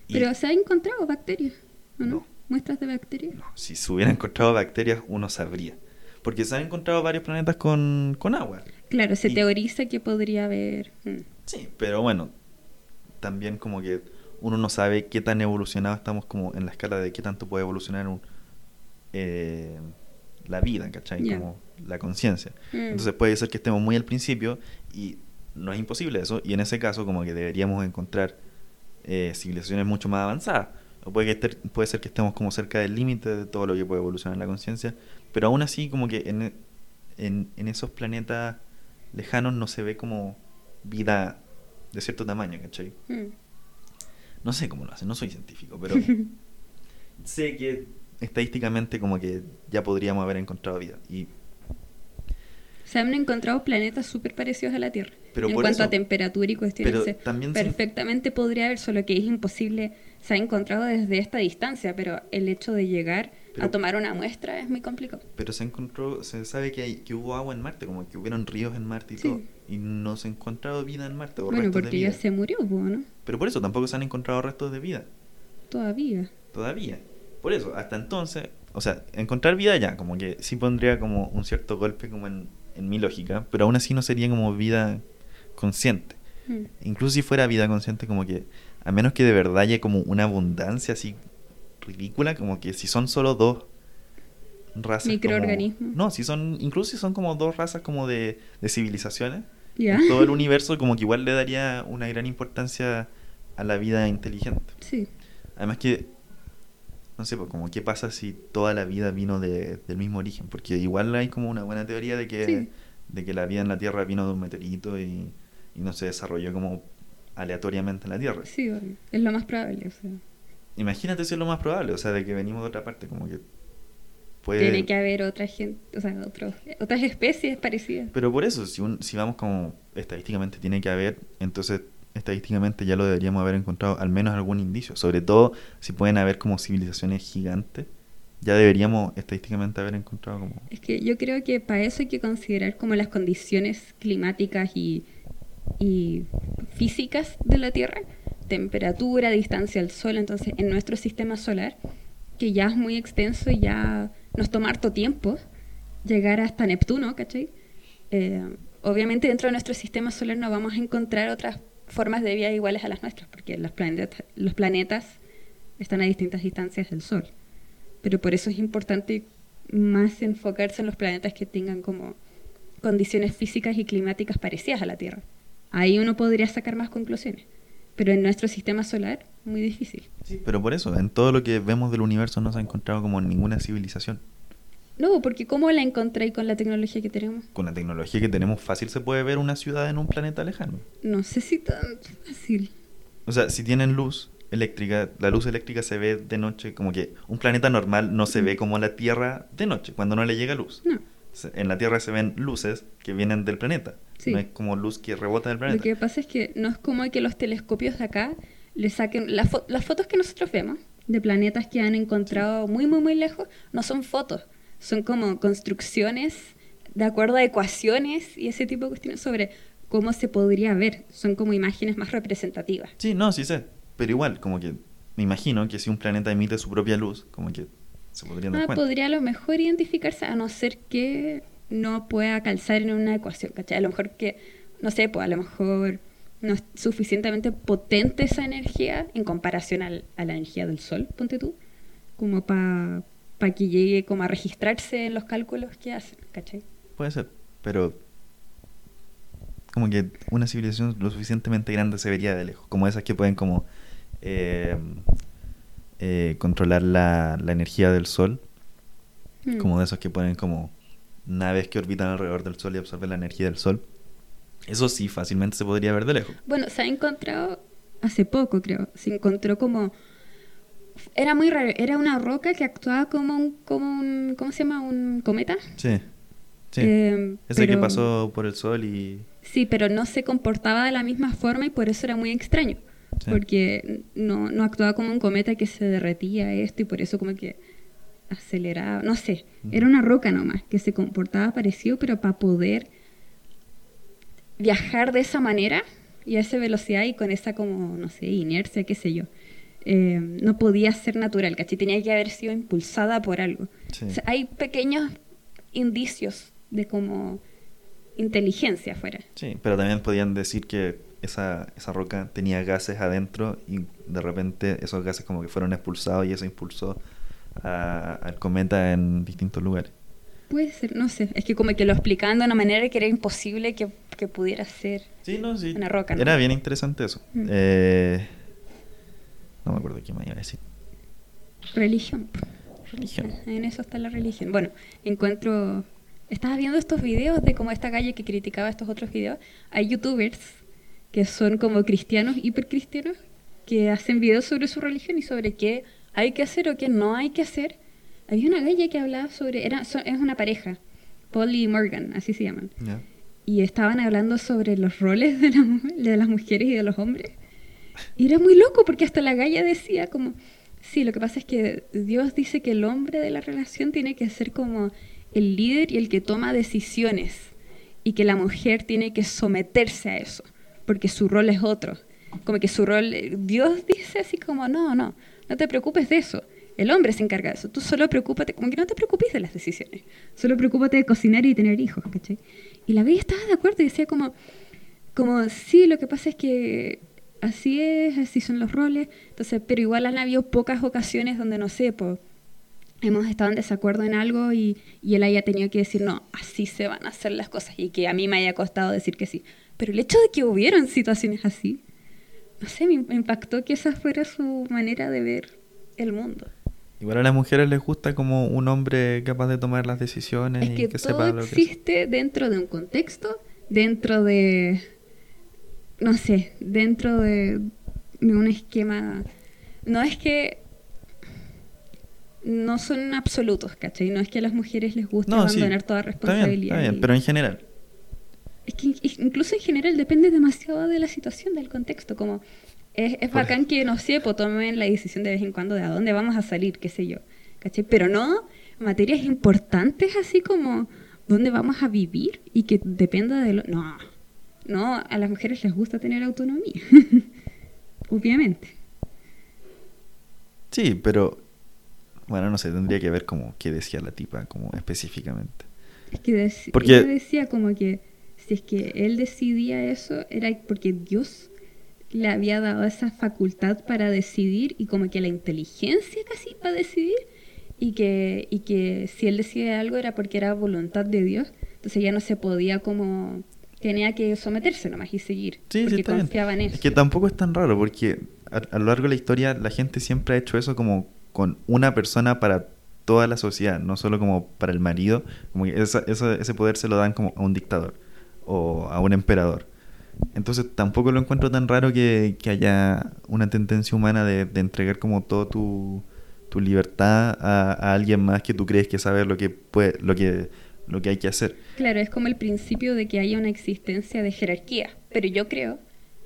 Y- Pero se ha encontrado bacterias, ¿o no? No. Muestras de bacterias. no, si se hubieran encontrado bacterias, uno sabría. Porque se han encontrado varios planetas con, con agua. Claro, se Y- teoriza que podría haber. mm. Sí, pero bueno, también como que uno no sabe qué tan evolucionado estamos como en la escala de qué tanto puede evolucionar un, eh, la vida, ¿cachai? Ya. Como la conciencia. Mm. Entonces puede ser que estemos muy al principio y no es imposible eso, y en ese caso como que deberíamos encontrar eh, civilizaciones mucho más avanzadas. O puede, que puede ser que estemos como cerca del límite de todo lo que puede evolucionar la conciencia, pero aún así como que en, en, en esos planetas lejanos no se ve como vida de cierto tamaño, ¿cachai? Mm. No sé cómo lo hacen, no soy científico, pero sé que estadísticamente como que ya podríamos haber encontrado vida. Y Se han encontrado planetas súper parecidos a la Tierra. Pero en cuanto eso- a temperatura y cuestiones. pero se- perfectamente podría haber, solo que es imposible. Se ha encontrado desde esta distancia, pero el hecho de llegar Pero- a tomar una muestra es muy complicado. Pero se encontró, se sabe que, hay, que hubo agua en Marte, como que hubieron ríos en Marte y Sí. todo. Y no se ha encontrado vida en Marte o Bueno, restos porque de ya se murió, ¿no? Pero por eso tampoco se han encontrado restos de vida, Todavía. todavía. Por eso, hasta entonces, o sea, encontrar vida ya, como que sí pondría como un cierto golpe como en, en mi lógica, pero aún así no sería como vida consciente. Mm. Incluso si fuera vida consciente, como que, a menos que de verdad haya como una abundancia así ridícula, como que si son solo dos razas. como- Microorganismos. no, si son, incluso si son como dos razas como de, de civilizaciones, en todo el universo como que igual le daría una gran importancia a la vida inteligente. Sí. Además que, no sé, pues como qué pasa si toda la vida vino de- del mismo origen, porque igual hay como una buena teoría de que, Sí. de que la vida en la Tierra vino de un meteorito y, y no se desarrolló como aleatoriamente en la Tierra. Sí, obvio. es lo más probable. O sea, Imagínate si es lo más probable, o sea, de que venimos de otra parte, como que puede... Tiene que haber otra gente, o sea, otros, otras especies parecidas. Pero por eso, si, un- si vamos como estadísticamente tiene que haber, entonces estadísticamente ya lo deberíamos haber encontrado al menos algún indicio. Sobre todo si pueden haber como civilizaciones gigantes, ya deberíamos estadísticamente haber encontrado como... Es que yo creo que para eso hay que considerar como las condiciones climáticas y, y físicas de la Tierra, temperatura, distancia al Sol, entonces en nuestro sistema solar, que ya es muy extenso y ya nos toma harto tiempo llegar hasta Neptuno, ¿cachai? Eh, obviamente dentro de nuestro sistema solar no vamos a encontrar otras formas de vida iguales a las nuestras, porque los planetas, los planetas están a distintas distancias del Sol. Pero por eso es importante más enfocarse en los planetas que tengan como condiciones físicas y climáticas parecidas a la Tierra. Ahí uno podría sacar más conclusiones. Pero en nuestro sistema solar, muy difícil. Sí, pero por eso, en todo lo que vemos del universo no se ha encontrado como ninguna civilización. No, porque ¿cómo la encontré con la tecnología que tenemos? Con la tecnología que tenemos fácil se puede ver una ciudad en un planeta lejano. No sé si tan fácil. O sea, si tienen luz eléctrica, la luz eléctrica se ve de noche, como que un planeta normal no se ve como la Tierra de noche, cuando no le llega luz. No. En la Tierra se ven luces que vienen del planeta. Sí. No es como luz que rebota del Lo planeta. que pasa es que no es como que los telescopios de acá le saquen... Las, fo- las fotos que nosotros vemos de planetas que han encontrado muy, muy, muy lejos no son fotos. Son como construcciones de acuerdo a ecuaciones y ese tipo de cuestiones sobre cómo se podría ver. Son como imágenes más representativas. Sí, no, sí sé. Pero igual, como que me imagino que si un planeta emite su propia luz, como que se podrían dar Ah, cuenta. podría a lo mejor identificarse a no ser que no pueda calzar en una ecuación, ¿cachai? A lo mejor que, no sé, pues a lo mejor no es suficientemente potente esa energía en comparación al- a la energía del Sol, ponte tú, como para que llegue como a registrarse en los cálculos que hacen, ¿cachai? Puede ser, pero como que una civilización lo suficientemente grande se vería de lejos, como esas que pueden como eh, eh, controlar la, la energía del sol, Mm. como de esos que ponen como naves que orbitan alrededor del sol y absorben la energía del sol. Eso sí, fácilmente se podría ver de lejos. Bueno, se ha encontrado hace poco, creo. Se encontró como. Era muy raro. Era una roca que actuaba como un. Como un ¿Cómo se llama? ¿Un cometa? Sí, sí. Eh, Ese que pero- pasó por el sol y... Sí, pero no se comportaba de la misma forma y por eso era muy extraño. Sí. Porque no, no actuaba como un cometa que se derretía esto y por eso como que aceleraba. No sé. Era una roca nomás que se comportaba parecido, pero para poder viajar de esa manera y a esa velocidad y con esa como, no sé, inercia, qué sé yo. Eh, no podía ser natural, ¿cachai? Tenía que haber sido impulsada por algo. Sí. O sea, hay pequeños indicios de como inteligencia afuera. Sí, pero también podían decir que esa, esa roca tenía gases adentro y de repente esos gases como que fueron expulsados y eso impulsó al cometa en distintos lugares. Puede ser, no sé. Es que como que lo explicaban de una manera que era imposible que, que pudiera ser. Sí, no, sí. Una roca, ¿no? Era bien interesante eso. Mm. Eh, no me acuerdo qué me iba a decir. Religión. Religión. En eso está la religión. Bueno, encuentro... Estaba viendo estos videos de como esta calle que criticaba estos otros videos. Hay youtubers que son como cristianos, hipercristianos, que hacen videos sobre su religión y sobre qué hay que hacer o qué no hay que hacer. Había una galla que hablaba sobre... Era, son- es una pareja. Paul y Morgan, así se llaman. Y estaban hablando sobre los roles de, la mu- de las mujeres y de los hombres. Y era muy loco porque hasta la galla decía como, sí, lo que pasa es que Dios dice que el hombre de la relación tiene que ser como el líder y el que toma decisiones y que la mujer tiene que someterse a eso porque su rol es otro. Como que su rol, Dios dice así como, no, no, no te preocupes de eso. El hombre se encarga de eso. Tú solo preocúpate, como que no te preocupes de las decisiones. Solo preocúpate de cocinar y tener hijos, ¿cachai? Y la bella estaba de acuerdo y decía como, como, sí, lo que pasa es que así es, así son los roles. Entonces, pero igual han habido pocas ocasiones donde, no sé, pues hemos estado en desacuerdo en algo y, y, él haya tenido que decir, no, así se van a hacer las cosas y que a mí me haya costado decir que sí. Pero el hecho de que hubieran situaciones así, no sé, me impactó que esa fuera su manera de ver el mundo. Igual a las mujeres les gusta como un hombre capaz de tomar las decisiones es que, todo existe dentro de un contexto, dentro de, no sé, dentro de, de un esquema. No es que no son absolutos, ¿cachai? No es que a las mujeres les guste abandonar toda responsabilidad. Está bien, pero en general. Es que incluso en general depende demasiado de la situación, del contexto. Como es, es bacán que, no sé, pues tomen la decisión de vez en cuando de a dónde vamos a salir, qué sé yo. ¿cachai? Pero no materias importantes así como dónde vamos a vivir y que dependa de lo. No, no, a las mujeres les gusta tener autonomía. Obviamente. Sí, pero bueno, no sé, tendría que ver como qué decía la tipa, como específicamente. Es que porque... ella decía como que si es que él decidía eso, era porque Dios le había dado esa facultad para decidir y como que la inteligencia casi para decidir y que, y que si él decía algo era porque era voluntad de Dios, entonces ya no se podía como tenía que someterse nomás y seguir sí, porque confiaba en eso. Es que tampoco es tan raro porque a, lo largo de la historia la gente siempre ha hecho eso como con una persona para toda la sociedad, no solo como para el marido, como que ese poder se lo dan como a un dictador o a un emperador. Entonces tampoco lo encuentro tan raro que, haya una tendencia humana de, entregar como todo tu, libertad a, alguien más que tú crees que sabe lo que puede, lo que lo que hay que hacer. Claro, es como el principio de que haya una existencia de jerarquía, pero yo creo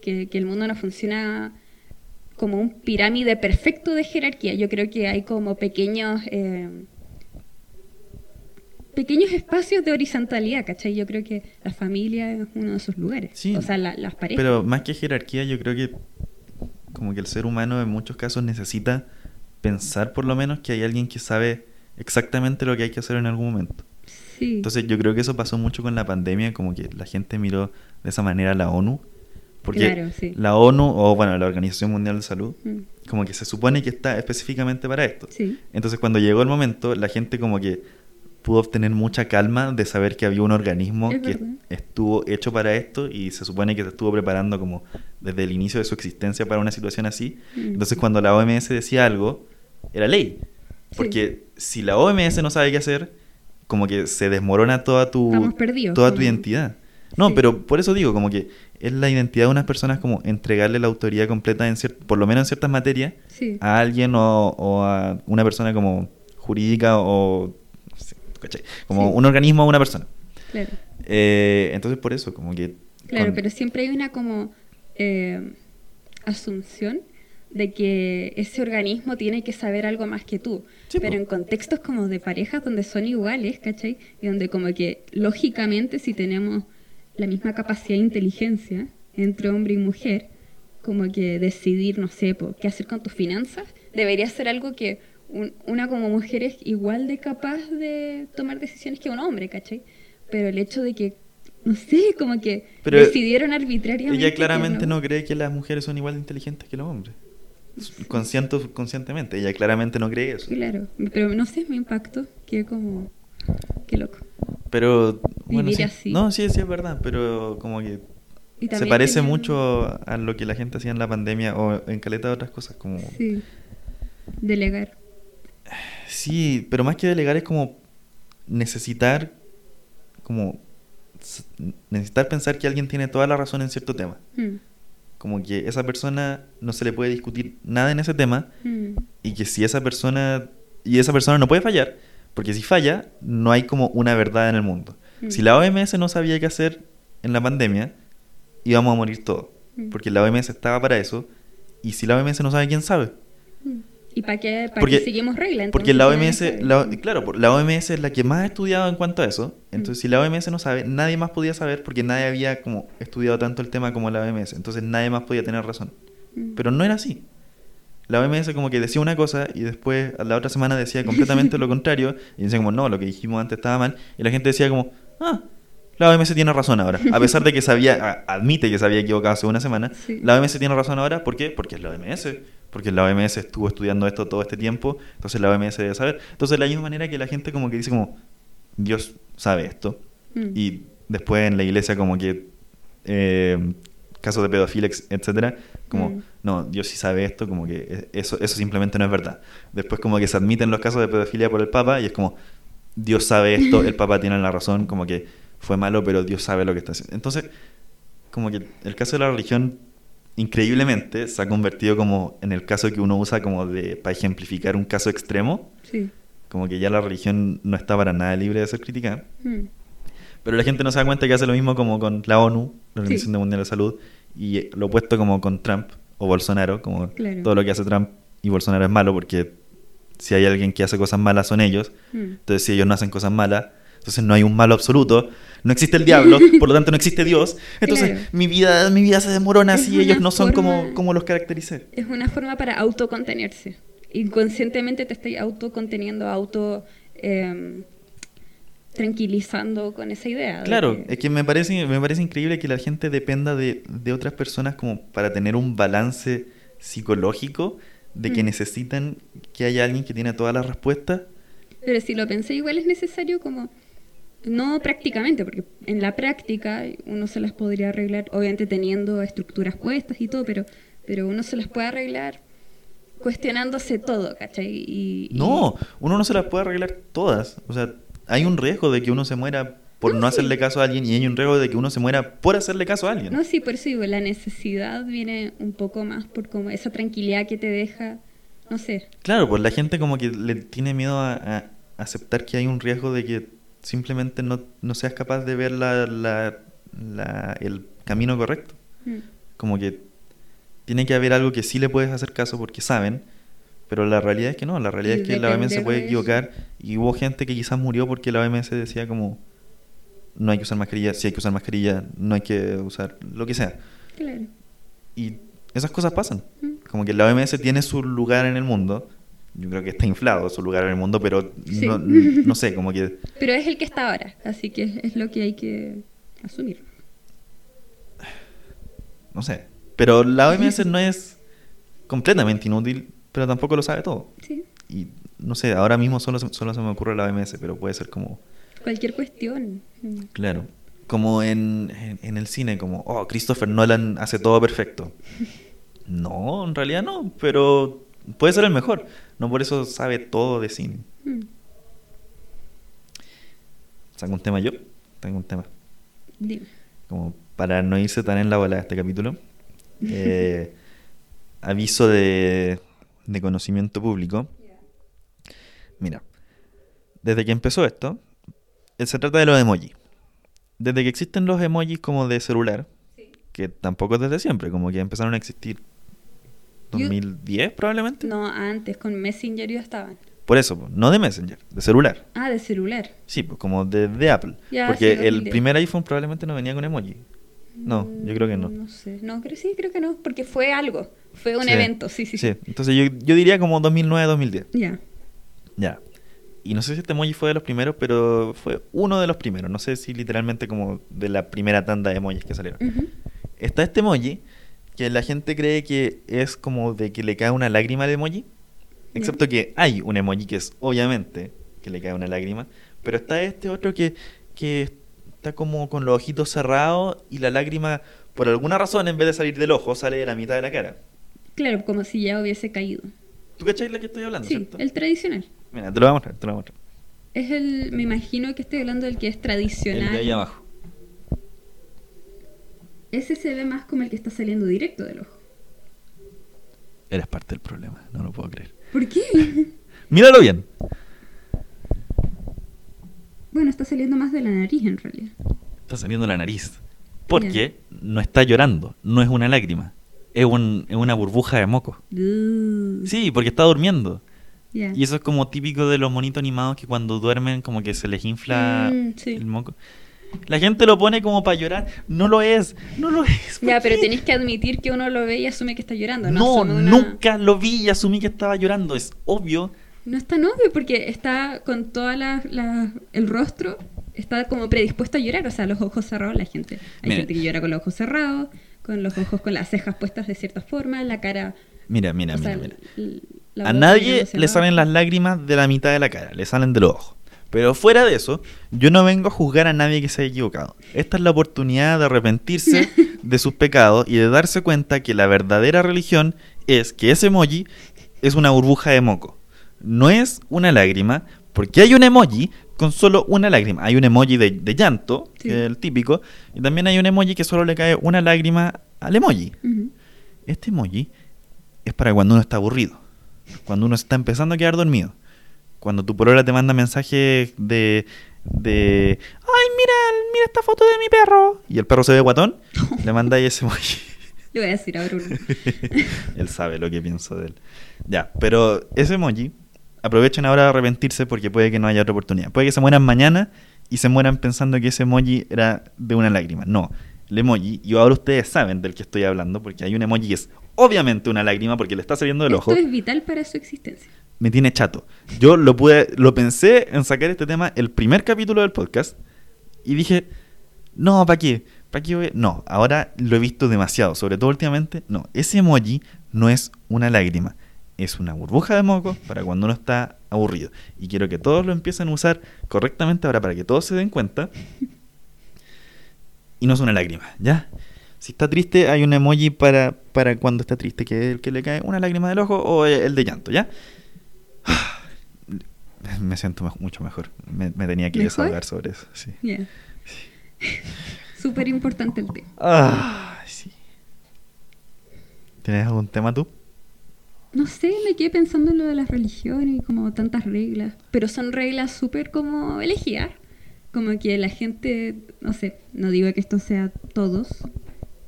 que, que el mundo no funciona como un pirámide perfecto de jerarquía. Yo creo que hay como pequeños eh, pequeños espacios de horizontalidad, ¿cachai? Yo creo que la familia es uno de esos lugares. Sí, o sea, las parejas. Pero más que jerarquía, yo creo que como que el ser humano en muchos casos necesita pensar por lo menos que hay alguien que sabe exactamente lo que hay que hacer en algún momento. Sí. Entonces yo creo que eso pasó mucho con la pandemia, como que la gente miró de esa manera a la ONU porque la ONU, o bueno, la Organización Mundial de Salud, mm. como que se supone que está específicamente para esto. Entonces cuando llegó el momento, la gente como que pudo obtener mucha calma de saber que había un organismo que estuvo hecho para esto y se supone que se estuvo preparando como desde el inicio de su existencia para una situación así. Mm. Entonces cuando la OMS decía algo, era ley. Porque si la OMS no sabe qué hacer, como que se desmorona toda tu, toda tu identidad. No, pero por eso digo, como que es la identidad de unas personas como entregarle la autoridad completa, en por lo menos en ciertas materias, a alguien o, a una persona como jurídica o como un organismo o una persona. Claro. Eh, entonces por eso, como que... Claro, pero siempre hay una como eh, asunción de que ese organismo tiene que saber algo más que tú. pero en contextos como de parejas donde son iguales, ¿cachai? Y donde como que lógicamente si tenemos la misma capacidad de inteligencia entre hombre y mujer, como que decidir, no sé, qué hacer con tus finanzas, debería ser algo que una como mujer es igual de capaz de tomar decisiones que un hombre, ¿cachai? Pero el hecho de que, no sé, como que decidieron arbitrariamente... Ella claramente no. cree que las mujeres son igual de inteligentes que los hombres. Consciente conscientemente, ella claramente no cree eso. Claro, pero no sé, mi impacto, que como... Qué loco. Pero, bueno, sí. No, sí, sí es verdad, pero como que se parece mucho a lo que la gente hacía en la pandemia o en caleta de otras cosas, como... Sí, delegar. Sí, pero más que delegar es como necesitar, como necesitar pensar que alguien tiene toda la razón en cierto tema. Mm. Como que esa persona no se le puede discutir nada en ese tema mm. y que si esa persona, y esa persona no puede fallar, porque si falla, no hay como una verdad en el mundo. Mm. Si la OMS no sabía qué hacer en la pandemia, íbamos a morir todos. Mm. Porque la OMS estaba para eso. Y si la OMS no sabe, ¿quién sabe? Mm. ¿Y para qué, para qué seguimos reglas? Porque la OMS, claro, la OMS es la que más ha estudiado en cuanto a eso. Entonces, si la OMS no sabe, nadie más podía saber porque nadie había como estudiado tanto el tema como la OMS. Entonces, nadie más podía tener razón. Pero no era así. la OMS como que decía una cosa y después a la otra semana decía completamente lo contrario y decía como, no, lo que dijimos antes estaba mal. Y la gente decía como, ah, la OMS tiene razón ahora. A pesar de que sabía, admite que se había equivocado hace una semana, la OMS tiene razón ahora. ¿Por qué? Porque es la OMS. Porque la OMS estuvo estudiando esto todo este tiempo, entonces la OMS debe saber. Entonces, de la misma manera que la gente como que dice como, Dios sabe esto. Mm. Y después en la iglesia como que eh, casos de pedofilia, etcétera, como, mm. no, Dios sí sabe esto, como que eso, eso simplemente no es verdad. Después como que se admiten los casos de pedofilia por el Papa y es como, Dios sabe esto, el Papa tiene la razón, como que fue malo, pero Dios sabe lo que está haciendo. Entonces, como que el caso de la religión, increíblemente, se ha convertido como en el caso que uno usa como de para ejemplificar un caso extremo. Sí. Como que ya la religión no está para nada libre de ser criticada. Mm. Pero la gente no se da cuenta que hace lo mismo como con la ONU, la Organización Mundial de Salud, y lo opuesto como con Trump o Bolsonaro, como todo lo que hace Trump y Bolsonaro es malo, porque si hay alguien que hace cosas malas son ellos. Mm. Entonces, si ellos no hacen cosas malas, entonces no hay un malo absoluto, no existe el diablo, por lo tanto no existe Dios. Entonces mi vida mi vida se demorona si ellos no son como, como los caractericé. Es una forma para autocontenerse. Inconscientemente te estoy autoconteniendo, auto em, tranquilizando con esa idea. Claro, es que me parece, me parece increíble que la gente dependa de, de otras personas como para tener un balance psicológico de que mm. necesitan que haya alguien que tiene todas las respuestas. Pero si lo pensé, igual es necesario como, no prácticamente, porque en la práctica uno se las podría arreglar, obviamente teniendo estructuras puestas y todo, pero, pero uno se las puede arreglar cuestionándose todo, ¿cachai? Y, no, uno no se las puede arreglar todas. O sea, hay un riesgo de que uno se muera por no, hacerle caso a alguien y hay un riesgo de que uno se muera por hacerle caso a alguien. No, sí, por eso digo, la necesidad viene un poco más por como esa tranquilidad que te deja, no sé. Claro, pues la gente como que le tiene miedo a, aceptar que hay un riesgo de que simplemente no, no seas capaz de ver la, la, el camino correcto. Mm. Como que tiene que haber algo que sí le puedes hacer caso porque saben, pero la realidad es que no, la realidad es que la OMS se puede equivocar y hubo gente que quizás murió porque la OMS decía como no hay que usar mascarilla, si hay que usar mascarilla, no hay que usar lo que sea. Claro. Y esas cosas pasan. Mm. Como que la OMS tiene su lugar en el mundo. Yo creo que está inflado su lugar en el mundo, pero no, no, sé, como que... Pero es el que está ahora, así que es lo que hay que asumir. No sé, pero la OMS no es completamente inútil, pero tampoco lo sabe todo. Sí. Y no sé, ahora mismo solo, solo se me ocurre la OMS, pero puede ser como... Cualquier cuestión. Claro. Como en, en, el cine, como, oh, Christopher Nolan hace todo perfecto. No, en realidad no, pero puede ser el mejor. No por eso sabe todo de cine. Mm. ¿Saco un tema yo? Tengo un tema. Dime. Como para no irse tan en la bola de este capítulo. Eh, aviso de, conocimiento público. Mira, desde que empezó esto, eh, se trata de los emojis. Desde que existen los emojis como de celular, que tampoco es desde siempre, como que empezaron a existir 2010 probablemente. No, antes, con Messenger ya estaban. Por eso, no de Messenger, de celular. Ah, de celular. Sí, pues como de, Apple. Porque el primer iPhone probablemente no venía con emoji. No, yo creo que no. No sé, no, creo, sí, creo que no, porque fue algo, fue un evento, sí, sí. Sí, entonces yo, yo diría como 2009-2010. Ya. Ya. Y no sé si este emoji fue de los primeros, pero fue uno de los primeros. No sé si literalmente como de la primera tanda de emojis que salieron. Está este emoji que la gente cree que es como de que le cae una lágrima al emoji. Excepto que hay un emoji que es obviamente que le cae una lágrima. Pero está este otro que, que está como con los ojitos cerrados y la lágrima, por alguna razón, en vez de salir del ojo, sale de la mitad de la cara. Claro, como si ya hubiese caído. ¿Tú cacháis la que estoy hablando? Sí, el tradicional. Mira, te lo voy a mostrar, te lo voy a mostrar. Es el, me imagino que estoy hablando del que es tradicional. El de ahí abajo. Ese se ve más como el que está saliendo directo del ojo. Eres parte del problema, no lo puedo creer. ¿Por qué? Míralo bien. Bueno, está saliendo más de la nariz en realidad. Está saliendo la nariz. Porque no está llorando, no es una lágrima. Es, un, es una burbuja de moco. Sí, porque está durmiendo. Y eso es como típico de los monitos animados que cuando duermen como que se les infla mm, el moco. La gente lo pone como para llorar. No lo es. No lo es. ¿por Ya, pero qué? tenéis que admitir que uno lo ve y asume que está llorando. No, No, una- nunca lo vi y asumí que estaba llorando. Es obvio. No es tan obvio porque está con toda la, la- el rostro, está como predispuesto a llorar, o sea, los ojos cerrados la gente. Hay gente que llora con los ojos cerrados, con los ojos con las cejas puestas de cierta forma, la cara... Mira, mira, o sea, mira, mira. A nadie le salen las lágrimas de la mitad de la cara, le salen de los ojos. Pero fuera de eso, yo no vengo a juzgar a nadie que se haya equivocado. Esta es la oportunidad de arrepentirse de sus pecados y de darse cuenta que la verdadera religión es que ese emoji es una burbuja de moco. No es una lágrima, porque hay un emoji con solo una lágrima. Hay un emoji de, de llanto, Sí. que es el típico, y también hay un emoji que solo le cae una lágrima al emoji. Este emoji es para cuando uno está aburrido. Cuando uno está empezando a quedar dormido. Cuando tu polola te manda mensajes de, de... ¡Ay, mira, mira esta foto de mi perro! Y el perro se ve guatón. le mandáis ese emoji. Le voy a decir a Bruno. él sabe lo que pienso de él. Ya, pero ese emoji, aprovechen ahora de arrepentirse porque puede que no haya otra oportunidad. Puede que se mueran mañana y se mueran pensando que ese emoji era de una lágrima. No, el emoji, y ahora ustedes saben del que estoy hablando porque hay un emoji que es obviamente una lágrima porque le está saliendo del Esto ojo. es vital para su existencia. Me tiene chato. Yo lo pude, lo pensé en sacar este tema el primer capítulo del podcast y dije, no, ¿para qué? ¿Para qué voy? No, ahora lo he visto demasiado, sobre todo últimamente. No, ese emoji no es una lágrima, es una burbuja de moco para cuando uno está aburrido. Y quiero que todos lo empiecen a usar correctamente ahora para que todos se den cuenta. Y no es una lágrima, ¿ya? Si está triste, hay un emoji para, para cuando está triste, que es el que le cae una lágrima del ojo o el de llanto, ¿ya? Me siento mucho mejor. Me, me tenía que ¿Mejor? desahogar sobre eso, sí. Súper importante el tema. Ah, sí. ¿Tienes algún tema tú? No sé, me quedé pensando en lo de las religiones y como tantas reglas, pero son reglas súper como elegidas, como que la gente, no sé, no digo que esto sea todos,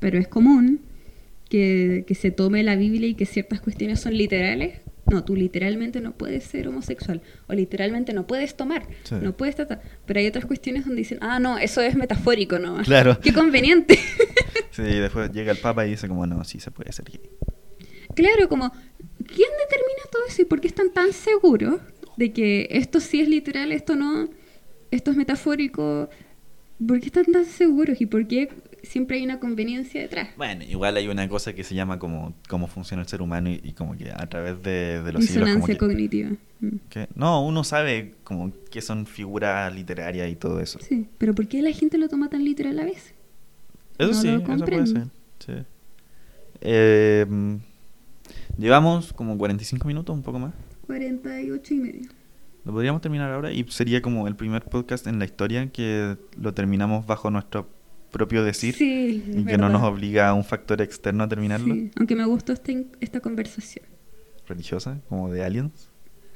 pero es común que, que se tome la Biblia y que ciertas cuestiones son literales. No, tú literalmente no puedes ser homosexual o literalmente no puedes tomar, Sí. no puedes tratar. Pero hay otras cuestiones donde dicen, ah, no, eso es metafórico, ¿no? Claro. Qué conveniente. Sí, después llega el Papa y dice como, no, sí se puede ser gay. Claro, como, ¿quién determina todo eso y por qué están tan seguros de que esto sí es literal, esto no, esto es metafórico? ¿Por qué están tan seguros y por qué siempre hay una conveniencia detrás? Bueno, igual hay una cosa que se llama como cómo funciona el ser humano y, y como que a través de, de los siglos... Como Disonancia que, cognitiva. Mm. que- no, uno sabe como qué son figuras literarias y todo eso. Sí, pero ¿por qué la gente lo toma tan literal a veces? Eso No sí, eso puede ser. sí. Eh, llevamos como 45 minutos, un poco más. 48 y medio. Lo podríamos terminar ahora y sería como el primer podcast en la historia que lo terminamos bajo nuestro propio decir Sí, y que no nos obliga a un factor externo a terminarlo. Sí, aunque me gustó esta, esta conversación. Religiosa, como de aliens.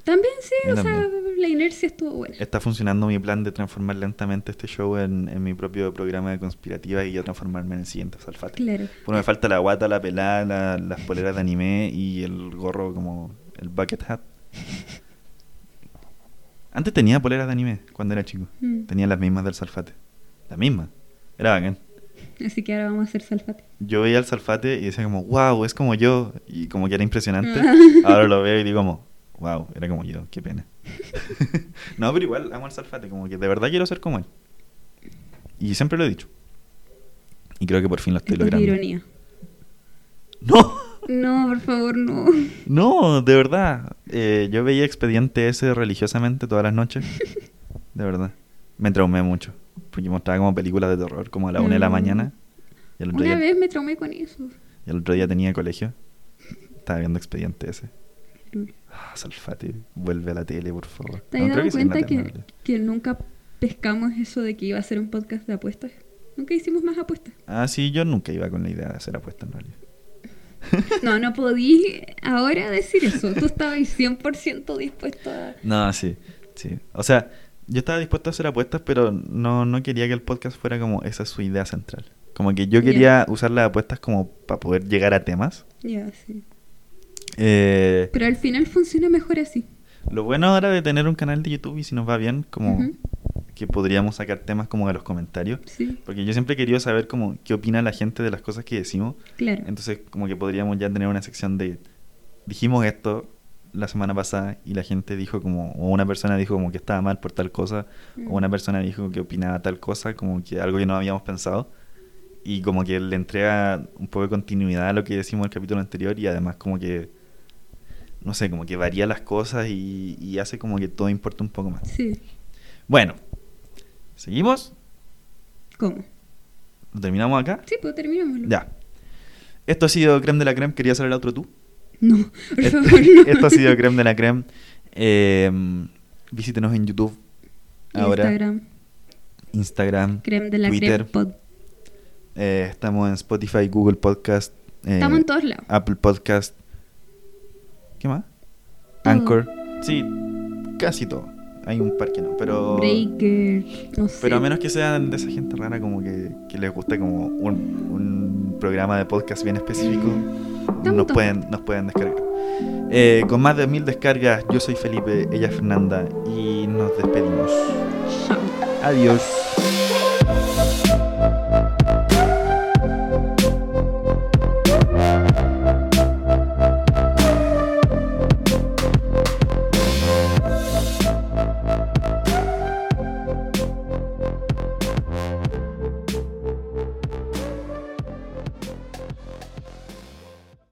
También sí, o sea, la inercia estuvo buena. Está funcionando mi plan de transformar lentamente este show en, en mi propio programa de conspirativa y yo transformarme en el siguiente Salfate. Claro. Bueno, me falta la guata, la pelada, la- las poleras de anime y el gorro como el bucket hat. Antes tenía poleras de anime cuando era chico. Mm. Tenía las mismas del Salfate. La misma. Era bacán. Así que ahora vamos a hacer salfate. Yo veía el Salfate y decía como, wow, es como yo. Y como que era impresionante. Ahora lo veo y digo como, wow, era como yo, qué pena. no, pero igual amo al Salfate, como que de verdad quiero ser como él. Y siempre lo he dicho. Y creo que por fin lo estoy Esto es logrando. ironía. No, No, por favor, no. no, de verdad. Eh, yo veía Expediente ese religiosamente todas las noches. De verdad. Me traumé mucho. Porque mostraba como películas de terror, como a la una de la Mm. mañana. Y el otro, Una día, vez me traumé con eso. y el otro día tenía colegio. Estaba viendo Expediente ese. Ah, Salfate, vuelve a la tele, por favor. ¿Te has dado cuenta que, que nunca pescamos eso de que iba a ser un podcast de apuestas? Nunca hicimos más apuestas. Ah, sí, yo nunca iba con la idea de hacer apuestas en realidad. No, no podí ahora decir eso. Tú estabas 100% dispuesto a... No, sí, sí. O sea, yo estaba dispuesto a hacer apuestas, pero no, no quería que el podcast fuera como esa es su idea central. Como que yo quería usar las apuestas como para poder llegar a temas. Ya, sí. Eh, Pero al final funciona mejor así. lo bueno ahora de tener un canal de YouTube y si nos va bien, como que podríamos sacar temas como de los comentarios. Sí, Porque yo siempre he querido saber como qué opina la gente de las cosas que decimos. claro. Entonces, como que podríamos ya tener una sección de dijimos esto la semana pasada y la gente dijo como, o una persona dijo como que estaba mal por tal cosa, Mm. o una persona dijo que opinaba tal cosa, como que algo que no habíamos pensado. Y como que le entrega un poco de continuidad a lo que decimos en el capítulo anterior y además como que, no sé, como que varía las cosas y, y hace como que todo importa un poco más. Sí. Bueno, ¿seguimos? ¿Cómo? ¿Lo terminamos acá? Sí, pues terminémoslo. Ya. Esto ha sido Creme de la Creme. ¿Querías hacer el otro tú? No, por Esto, favor, no. esto ha sido Creme de la Creme. Eh, visítenos en YouTube. Ahora, Instagram, Instagram, creme de la Twitter. creme pod. eh, estamos en Spotify, Google Podcast, eh, Estamos en todos lados. Apple Podcast. ¿Qué más? Todo. Anchor. Sí, casi todo. Hay un par que no, pero... Breaker, no sé. Pero a menos que sean de esa gente rara como que, que les guste como un, un programa de podcast bien específico, nos pueden, nos pueden descargar. Eh, con más de mil descargas, yo soy Felipe, ella es Fernanda y nos despedimos. Adiós.